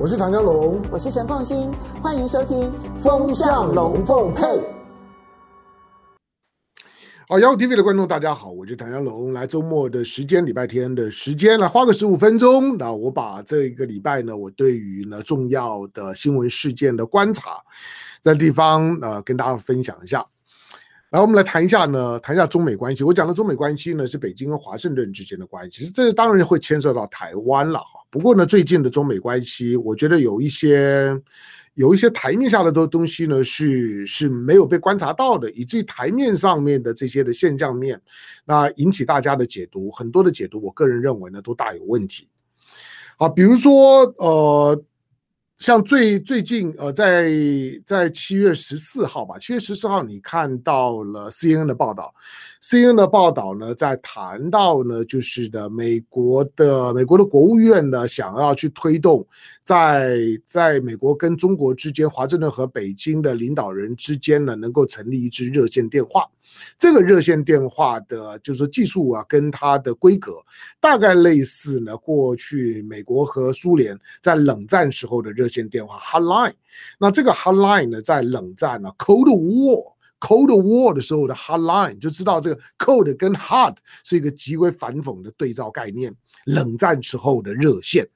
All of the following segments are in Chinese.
我是唐江龙，我是陈凤新，欢迎收听《风向龙凤配》。好，Yahoo TV 的观众大家好，我是唐江龙，来周末的时间，礼拜天的时间来花个十五分钟，那我把这个礼拜呢，我对于呢重要的新闻事件的观察，在地方呃跟大家分享一下。来，我们来谈一下呢，谈一下中美关系。我讲的中美关系呢，是北京跟华盛顿之间的关系，其实这当然会牵涉到台湾了哈。不过呢，最近的中美关系，我觉得有一些有一些台面下的东东西呢，是是没有被观察到的，以至于台面上面的这些的现象面，那引起大家的解读，很多的解读，我个人认为呢，都大有问题。好，比如说呃。像最最近呃，在在七月十四号吧，七月十四号你看到了 CNN 的报道，CNN 的报道呢，在谈到呢，就是的美国的美国的国务院呢，想要去推动在在美国跟中国之间，华盛顿和北京的领导人之间呢，能够成立一支热线电话。这个热线电话的，就是说技术啊，跟它的规格大概类似呢，过去美国和苏联在冷战时候的热线电话 hotline。那这个 hotline 呢，在冷战呢 Cold War Cold War 的时候的 hotline，就知道这个 Cold 跟 Hot 是一个极为反讽的对照概念，冷战时候的热线。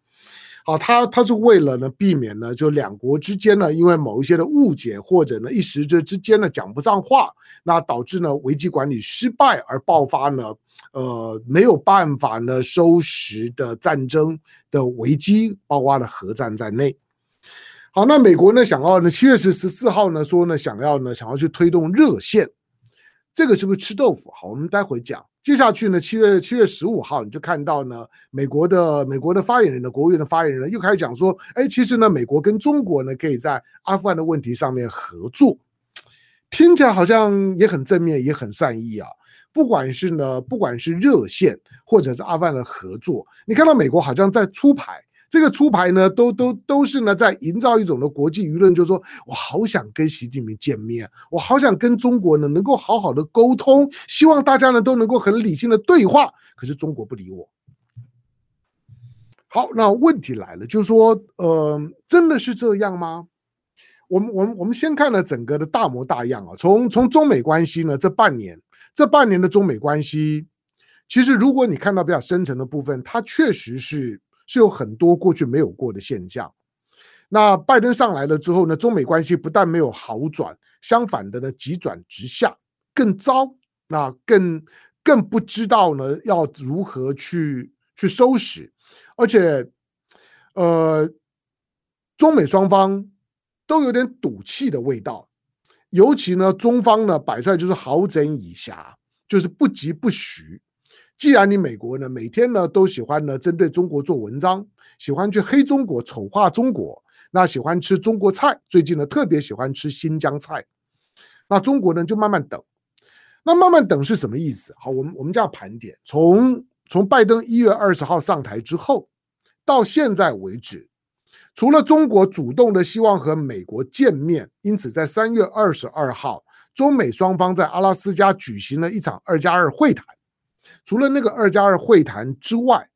好，他他是为了呢避免呢，就两国之间呢，因为某一些的误解或者呢一时之之间呢讲不上话，那导致呢危机管理失败而爆发呢，呃没有办法呢收拾的战争的危机，包括了核战在内。好，那美国呢想要呢七月十十四号呢说呢想要呢想要去推动热线，这个是不是吃豆腐？好，我们待会讲。接下去呢，七月七月十五号，你就看到呢，美国的美国的发言人的国务院的发言人又开始讲说，哎，其实呢，美国跟中国呢，可以在阿富汗的问题上面合作，听起来好像也很正面，也很善意啊。不管是呢，不管是热线或者是阿富汗的合作，你看到美国好像在出牌。这个出牌呢，都都都是呢，在营造一种的国际舆论，就是说我好想跟习近平见面，我好想跟中国呢能够好好的沟通，希望大家呢都能够很理性的对话。可是中国不理我。好，那问题来了，就是说，呃，真的是这样吗？我们我们我们先看了整个的大模大样啊，从从中美关系呢，这半年这半年的中美关系，其实如果你看到比较深层的部分，它确实是。是有很多过去没有过的现象。那拜登上来了之后呢，中美关系不但没有好转，相反的呢，急转直下，更糟。那更更不知道呢要如何去去收拾，而且，呃，中美双方都有点赌气的味道。尤其呢，中方呢摆出来就是好整以暇，就是不疾不徐。既然你美国呢每天呢都喜欢呢针对中国做文章，喜欢去黑中国、丑化中国，那喜欢吃中国菜，最近呢特别喜欢吃新疆菜，那中国呢就慢慢等，那慢慢等是什么意思？好，我们我们这样盘点，从从拜登一月二十号上台之后到现在为止，除了中国主动的希望和美国见面，因此在三月二十二号，中美双方在阿拉斯加举行了一场二加二会谈。除了那个二加二会谈之外，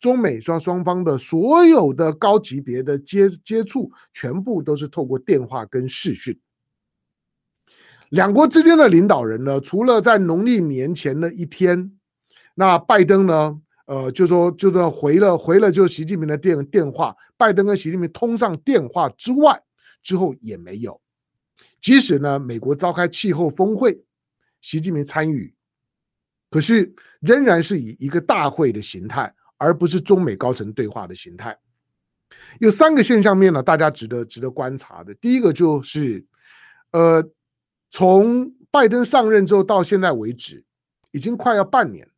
中美双双方的所有的高级别的接接触，全部都是透过电话跟视讯。两国之间的领导人呢，除了在农历年前的一天，那拜登呢，呃，就说就说回了回了就习近平的电电话，拜登跟习近平通上电话之外，之后也没有。即使呢，美国召开气候峰会，习近平参与。可是仍然是以一个大会的形态，而不是中美高层对话的形态。有三个现象面呢，大家值得值得观察的。第一个就是，呃，从拜登上任之后到现在为止，已经快要半年。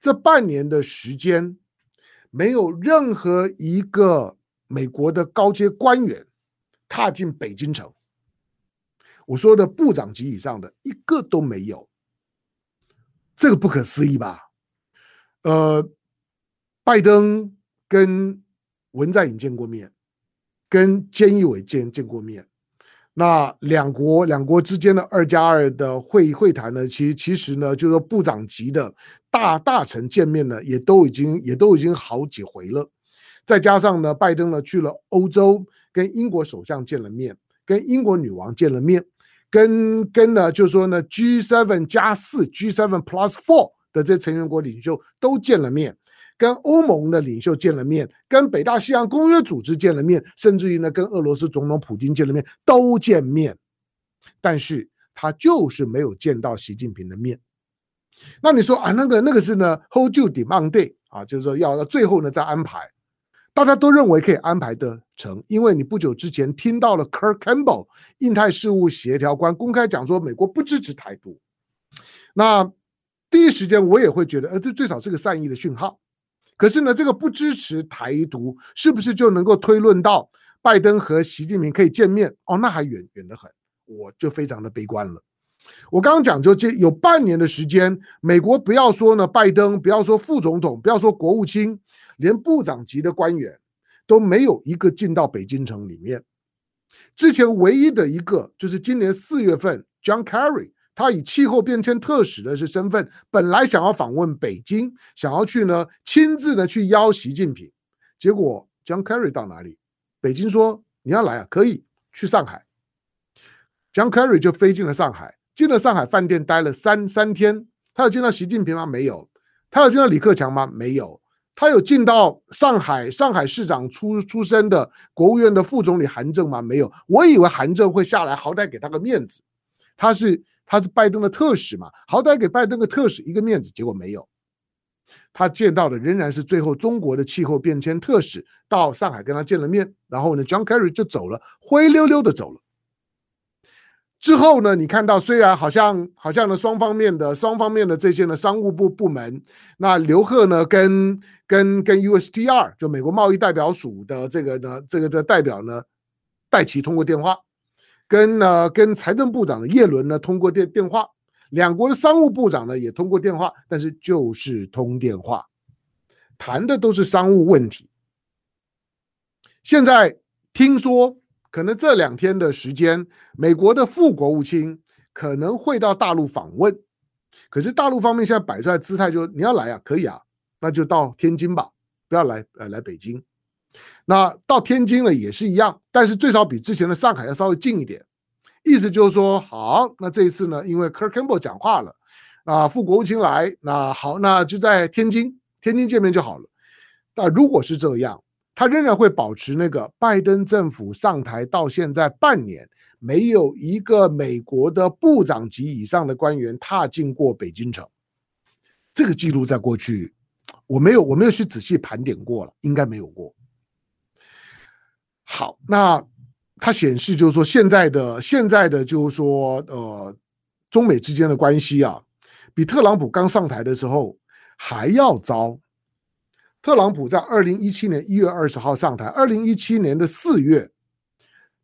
这半年的时间，没有任何一个美国的高阶官员踏进北京城。我说的部长级以上的一个都没有。这个不可思议吧？呃，拜登跟文在寅见过面，跟菅义伟见见过面。那两国两国之间的二加二的会会谈呢？其实其实呢，就是说部长级的大大臣见面呢，也都已经也都已经好几回了。再加上呢，拜登呢去了欧洲，跟英国首相见了面，跟英国女王见了面，跟跟呢就是说呢 G7 加四 G7 Plus Four 的这成员国领袖都见了面，跟欧盟的领袖见了面，跟北大西洋公约组织见了面，甚至于呢跟俄罗斯总统普京见了面，都见面，但是他就是没有见到习近平的面。那你说啊，那个那个是呢，hold you demand day 啊，就是说要到最后呢再安排，大家都认为可以安排得成，因为你不久之前听到了 Kurt Campbell 印太事务协调官公开讲说美国不支持台独，那第一时间我也会觉得，呃，这最少是个善意的讯号。可是呢，这个不支持台独是不是就能够推论到拜登和习近平可以见面？哦，那还远远得很，我就非常的悲观了。我刚刚讲，就这有半年的时间，美国不要说呢，拜登不要说副总统，不要说国务卿，连部长级的官员都没有一个进到北京城里面。之前唯一的一个就是今年四月份，John Kerry，他以气候变迁特使的是身份，本来想要访问北京，想要去呢亲自的去邀习近平，结果 John Kerry 到哪里？北京说你要来啊，可以去上海，John Kerry 就飞进了上海。进了上海饭店待了三三天，他有见到习近平吗？没有。他有见到李克强吗？没有。他有进到上海上海市长出出身的国务院的副总理韩正吗？没有。我以为韩正会下来，好歹给他个面子。他是他是拜登的特使嘛，好歹给拜登个特使一个面子。结果没有。他见到的仍然是最后中国的气候变迁特使到上海跟他见了面，然后呢，John Kerry 就走了，灰溜溜的走了。之后呢，你看到虽然好像好像呢双方面的双方面的这些呢商务部部门，那刘鹤呢跟跟跟 USTR 就美国贸易代表署的这个呢这个的代表呢戴琪通过电话，跟呢跟财政部长的叶伦呢通过电电话，两国的商务部长呢也通过电话，但是就是通电话，谈的都是商务问题。现在听说。可能这两天的时间，美国的副国务卿可能会到大陆访问。可是大陆方面现在摆出来姿态，就你要来啊，可以啊，那就到天津吧，不要来呃来北京。那到天津了也是一样，但是最少比之前的上海要稍微近一点。意思就是说，好，那这一次呢，因为 Kurt Campbell 讲话了，啊，副国务卿来，那好，那就在天津，天津见面就好了。但如果是这样。他仍然会保持那个拜登政府上台到现在半年，没有一个美国的部长级以上的官员踏进过北京城。这个记录在过去，我没有我没有去仔细盘点过了，应该没有过。好，那它显示就是说现在的现在的就是说呃，中美之间的关系啊，比特朗普刚上台的时候还要糟。特朗普在二零一七年一月二十号上台，二零一七年的四月，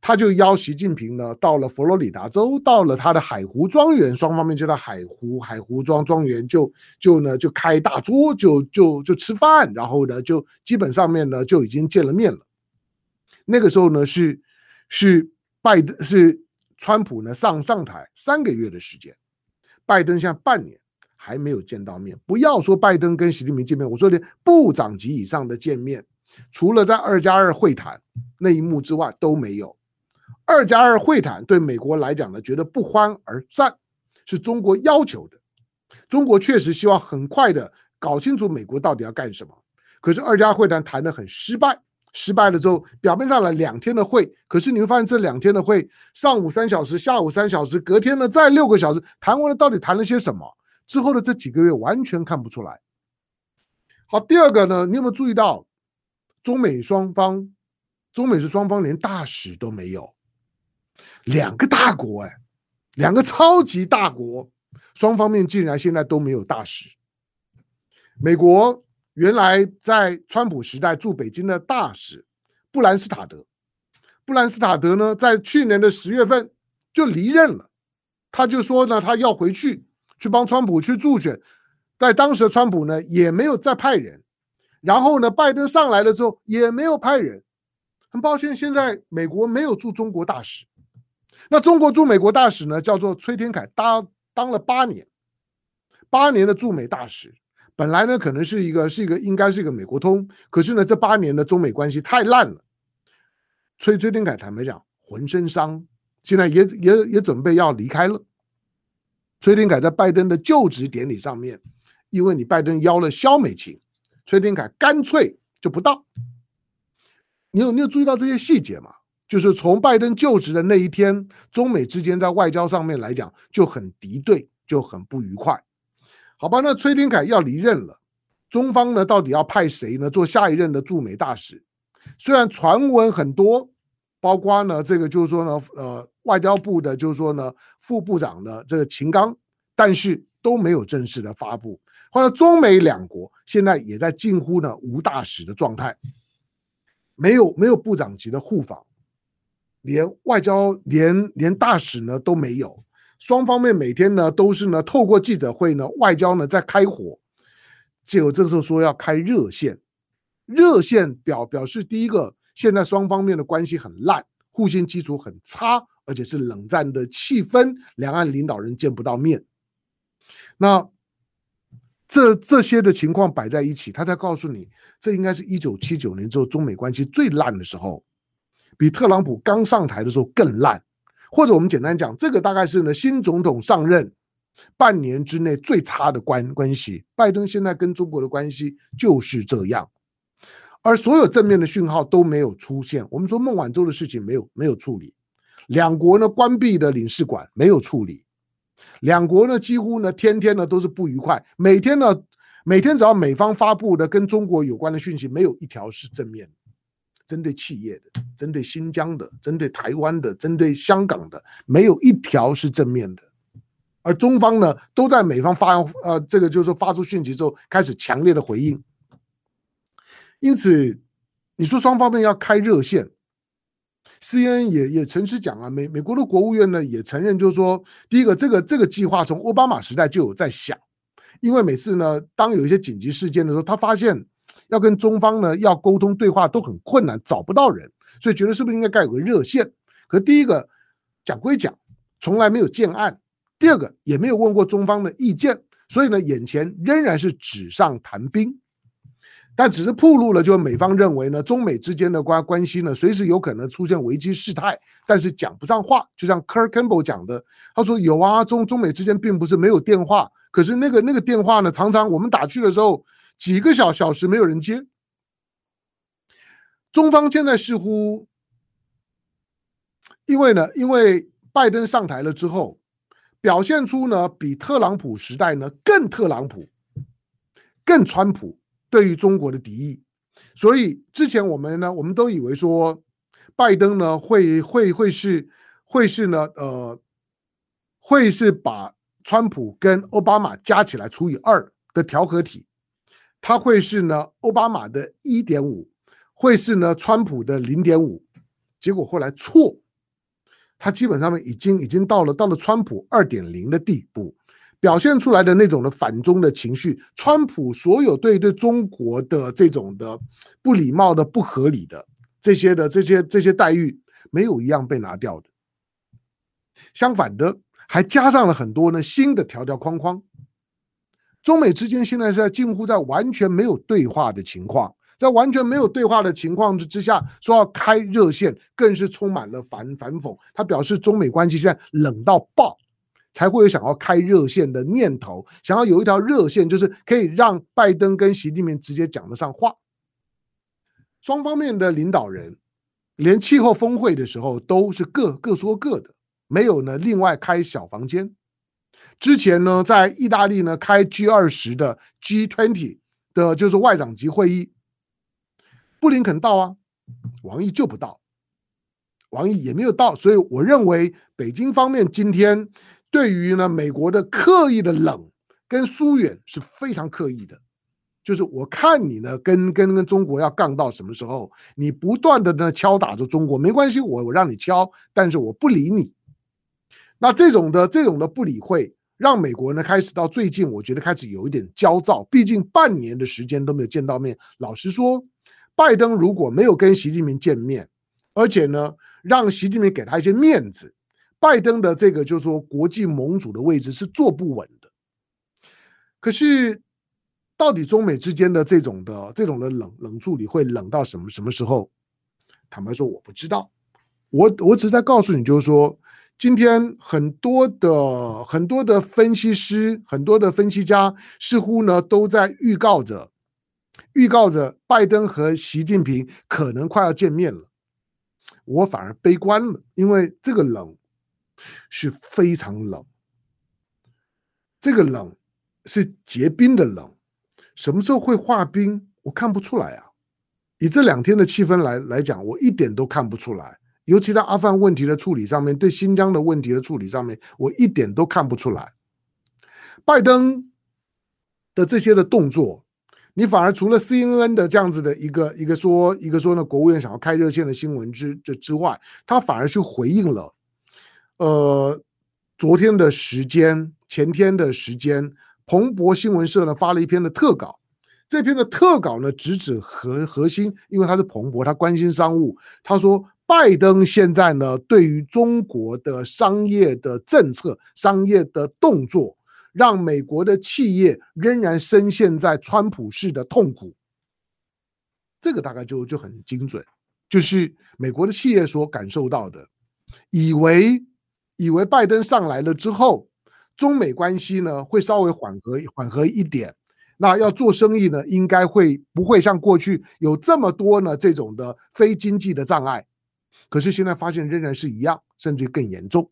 他就邀习近平呢到了佛罗里达州，到了他的海湖庄园，双方面就在海湖海湖庄庄园就就呢就开大桌，就就就吃饭，然后呢就基本上面呢就已经见了面了。那个时候呢是是拜登是川普呢上上台三个月的时间，拜登现在半年。还没有见到面，不要说拜登跟习近平见面，我说连部长级以上的见面，除了在二加二会谈那一幕之外都没有。二加二会谈对美国来讲呢，觉得不欢而散，是中国要求的。中国确实希望很快的搞清楚美国到底要干什么。可是二加会谈谈得很失败，失败了之后，表面上来两天的会，可是你会发现这两天的会，上午三小时，下午三小时，隔天呢再六个小时，谈完了到底谈了些什么？之后的这几个月完全看不出来。好，第二个呢，你有没有注意到，中美双方，中美是双方连大使都没有，两个大国哎，两个超级大国，双方面竟然现在都没有大使。美国原来在川普时代驻北京的大使布兰斯塔德，布兰斯塔德呢，在去年的十月份就离任了，他就说呢，他要回去。去帮川普去助选，在当时的川普呢也没有再派人，然后呢，拜登上来了之后也没有派人。很抱歉，现在美国没有驻中国大使。那中国驻美国大使呢，叫做崔天凯，当当了八年，八年的驻美大使，本来呢可能是一个是一个应该是一个美国通，可是呢这八年的中美关系太烂了，崔崔天凯坦白讲浑身伤，现在也也也准备要离开了。崔天凯在拜登的就职典礼上面，因为你拜登邀了萧美琴，崔天凯干脆就不到。你有你有注意到这些细节吗？就是从拜登就职的那一天，中美之间在外交上面来讲就很敌对，就很不愉快。好吧，那崔天凯要离任了，中方呢到底要派谁呢做下一任的驻美大使？虽然传闻很多，包括呢这个就是说呢，呃，外交部的就是说呢副部长的这个秦刚，但是都没有正式的发布。后来中美两国现在也在近乎呢无大使的状态。没有没有部长级的互访，连外交连连大使呢都没有，双方面每天呢都是呢透过记者会呢外交呢在开火，结果这个时候说要开热线，热线表表示第一个现在双方面的关系很烂，互信基础很差，而且是冷战的气氛，两岸领导人见不到面，那。这这些的情况摆在一起，他才告诉你，这应该是一九七九年之后中美关系最烂的时候，比特朗普刚上台的时候更烂，或者我们简单讲，这个大概是呢新总统上任半年之内最差的关关系。拜登现在跟中国的关系就是这样，而所有正面的讯号都没有出现。我们说孟晚舟的事情没有没有处理，两国呢关闭的领事馆没有处理。两国呢，几乎呢，天天呢都是不愉快。每天呢，每天只要美方发布的跟中国有关的讯息，没有一条是正面的，针对企业的、针对新疆的、针对台湾的、针对香港的，没有一条是正面的。而中方呢，都在美方发呃，这个就是说发出讯息之后，开始强烈的回应。因此，你说双方面要开热线。CNN 也也诚实讲啊，美美国的国务院呢也承认，就是说，第一个，这个这个计划从奥巴马时代就有在想，因为每次呢，当有一些紧急事件的时候，他发现要跟中方呢要沟通对话都很困难，找不到人，所以觉得是不是应该盖有个热线？可第一个讲归讲，从来没有建案；第二个也没有问过中方的意见，所以呢，眼前仍然是纸上谈兵。但只是暴露了，就是美方认为呢，中美之间的关关系呢，随时有可能出现危机事态，但是讲不上话。就像 Kurt Campbell 讲的，他说有啊，中中美之间并不是没有电话，可是那个那个电话呢，常常我们打去的时候，几个小小时没有人接。中方现在似乎，因为呢，因为拜登上台了之后，表现出呢，比特朗普时代呢更特朗普，更川普。对于中国的敌意，所以之前我们呢，我们都以为说，拜登呢会会会是会是呢，呃，会是把川普跟奥巴马加起来除以二的调和体，他会是呢奥巴马的一点五，会是呢川普的零点五，结果后来错，他基本上面已经已经到了到了川普二点零的地步。表现出来的那种的反中的情绪，川普所有对对中国的这种的不礼貌的、不合理的这些的这些这些待遇，没有一样被拿掉的。相反的，还加上了很多呢新的条条框框。中美之间现在是在近乎在完全没有对话的情况，在完全没有对话的情况之之下，说要开热线，更是充满了反反讽。他表示，中美关系现在冷到爆。才会有想要开热线的念头，想要有一条热线，就是可以让拜登跟习近平直接讲得上话。双方面的领导人连气候峰会的时候都是各各说各的，没有呢另外开小房间。之前呢，在意大利呢开 G 二十的 G twenty 的就是外长级会议，布林肯到啊，王毅就不到，王毅也没有到，所以我认为北京方面今天。对于呢，美国的刻意的冷跟疏远是非常刻意的，就是我看你呢，跟跟跟中国要杠到什么时候，你不断的呢敲打着中国，没关系，我我让你敲，但是我不理你。那这种的这种的不理会，让美国呢开始到最近，我觉得开始有一点焦躁，毕竟半年的时间都没有见到面。老实说，拜登如果没有跟习近平见面，而且呢让习近平给他一些面子。拜登的这个就是说国际盟主的位置是坐不稳的，可是到底中美之间的这种的这种的冷冷处理会冷到什么什么时候？坦白说，我不知道。我我只是在告诉你，就是说，今天很多的很多的分析师、很多的分析家，似乎呢都在预告着，预告着拜登和习近平可能快要见面了。我反而悲观了，因为这个冷是非常冷，这个冷是结冰的冷。什么时候会化冰？我看不出来啊！以这两天的气氛来来讲，我一点都看不出来。尤其在阿富汗问题的处理上面，对新疆的问题的处理上面，我一点都看不出来。拜登的这些的动作，你反而除了 CNN 的这样子的一个一个说一个说呢，国务院想要开热线的新闻之之之外，他反而去回应了。呃，昨天的时间，前天的时间。彭博新闻社呢发了一篇的特稿，这篇的特稿呢直指核核心，因为他是彭博，他关心商务。他说，拜登现在呢对于中国的商业的政策、商业的动作，让美国的企业仍然深陷在川普式的痛苦。这个大概就就很精准，就是美国的企业所感受到的，以为以为拜登上来了之后。中美关系呢会稍微缓和缓和一点，那要做生意呢，应该会不会像过去有这么多呢这种的非经济的障碍？可是现在发现仍然是一样，甚至更严重。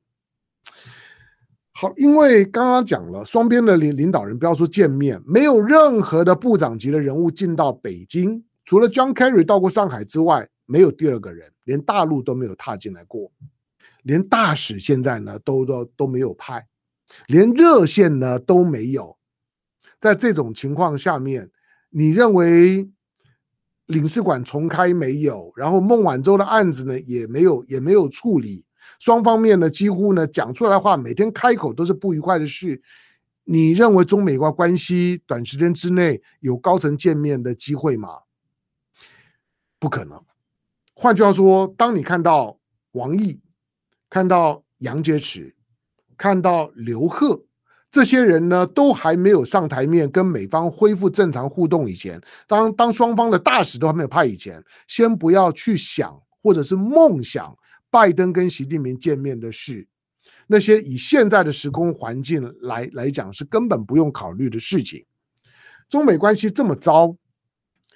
好，因为刚刚讲了，双边的领领导人不要说见面，没有任何的部长级的人物进到北京，除了 John Kerry 到过上海之外，没有第二个人，连大陆都没有踏进来过，连大使现在呢都都都没有派。连热线呢都没有，在这种情况下面，你认为领事馆重开没有？然后孟晚舟的案子呢也没有，也没有处理。双方面呢几乎呢讲出来的话，每天开口都是不愉快的事。你认为中美关关系短时间之内有高层见面的机会吗？不可能。换句话说，当你看到王毅，看到杨洁篪。看到刘鹤这些人呢，都还没有上台面跟美方恢复正常互动以前，当当双方的大使都还没有派以前，先不要去想或者是梦想拜登跟习近平见面的事，那些以现在的时空环境来来讲是根本不用考虑的事情。中美关系这么糟，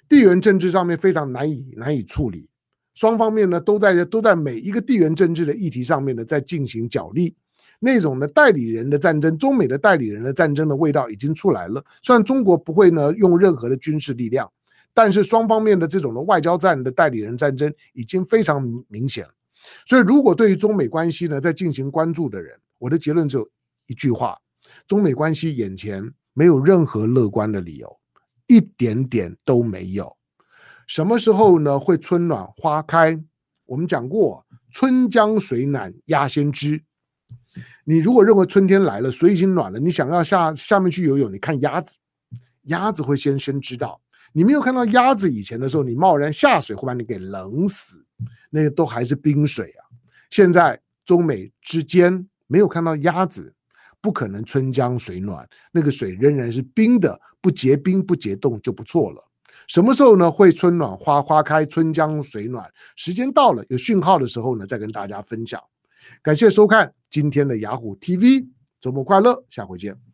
地缘政治上面非常难以难以处理，双方面呢都在都在每一个地缘政治的议题上面呢在进行角力。那种的代理人的战争，中美的代理人的战争的味道已经出来了。虽然中国不会呢用任何的军事力量，但是双方面的这种的外交战的代理人战争已经非常明显。所以，如果对于中美关系呢在进行关注的人，我的结论只有一句话：中美关系眼前没有任何乐观的理由，一点点都没有。什么时候呢会春暖花开？我们讲过，春江水暖鸭先知。你如果认为春天来了，水已经暖了，你想要下下面去游泳，你看鸭子，鸭子会先先知道。你没有看到鸭子以前的时候，你贸然下水会把你给冷死，那个都还是冰水啊。现在中美之间没有看到鸭子，不可能春江水暖，那个水仍然是冰的，不结冰不结冻就不错了。什么时候呢？会春暖花花开，春江水暖，时间到了有讯号的时候呢，再跟大家分享。感谢收看今天的雅虎 TV，周末快乐，下回见。